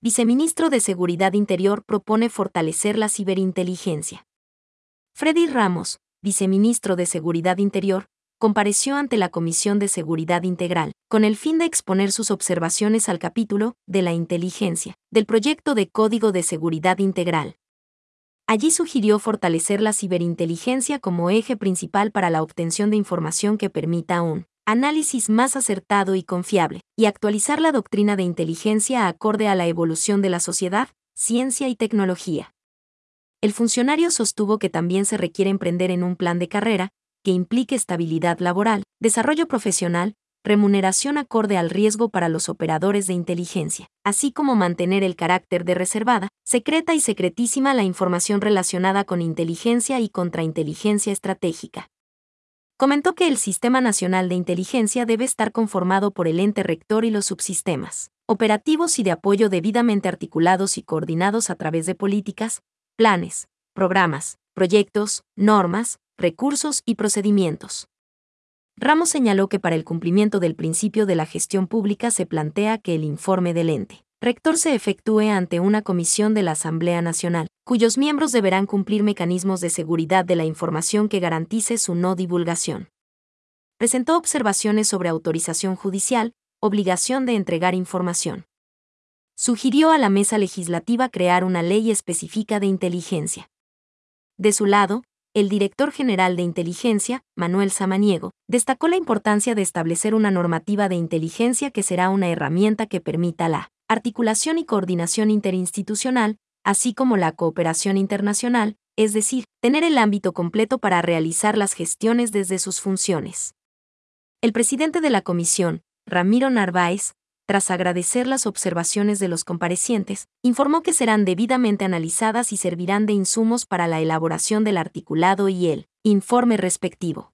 viceministro de Seguridad Interior propone fortalecer la ciberinteligencia. Freddy Ramos, viceministro de Seguridad Interior, compareció ante la Comisión de Seguridad Integral, con el fin de exponer sus observaciones al capítulo de la inteligencia del proyecto de Código de Seguridad Integral. Allí sugirió fortalecer la ciberinteligencia como eje principal para la obtención de información que permita un análisis más acertado y confiable, y actualizar la doctrina de inteligencia acorde a la evolución de la sociedad, ciencia y tecnología. El funcionario sostuvo que también se requiere emprender en un plan de carrera, que implique estabilidad laboral, desarrollo profesional, remuneración acorde al riesgo para los operadores de inteligencia, así como mantener el carácter de reservada, secreta y secretísima la información relacionada con inteligencia y contrainteligencia estratégica. Comentó que el Sistema Nacional de Inteligencia debe estar conformado por el ente rector y los subsistemas, operativos y de apoyo debidamente articulados y coordinados a través de políticas, planes, programas, proyectos, normas, recursos y procedimientos. Ramos señaló que para el cumplimiento del principio de la gestión pública se plantea que el informe del ente rector se efectúe ante una comisión de la Asamblea Nacional, cuyos miembros deberán cumplir mecanismos de seguridad de la información que garantice su no divulgación. Presentó observaciones sobre autorización judicial, obligación de entregar información. Sugirió a la mesa legislativa crear una ley específica de inteligencia. De su lado, el director general de inteligencia, Manuel Samaniego, destacó la importancia de establecer una normativa de inteligencia que será una herramienta que permita la articulación y coordinación interinstitucional, así como la cooperación internacional, es decir, tener el ámbito completo para realizar las gestiones desde sus funciones. El presidente de la comisión, Ramiro Narváez, tras agradecer las observaciones de los comparecientes, informó que serán debidamente analizadas y servirán de insumos para la elaboración del articulado y el informe respectivo.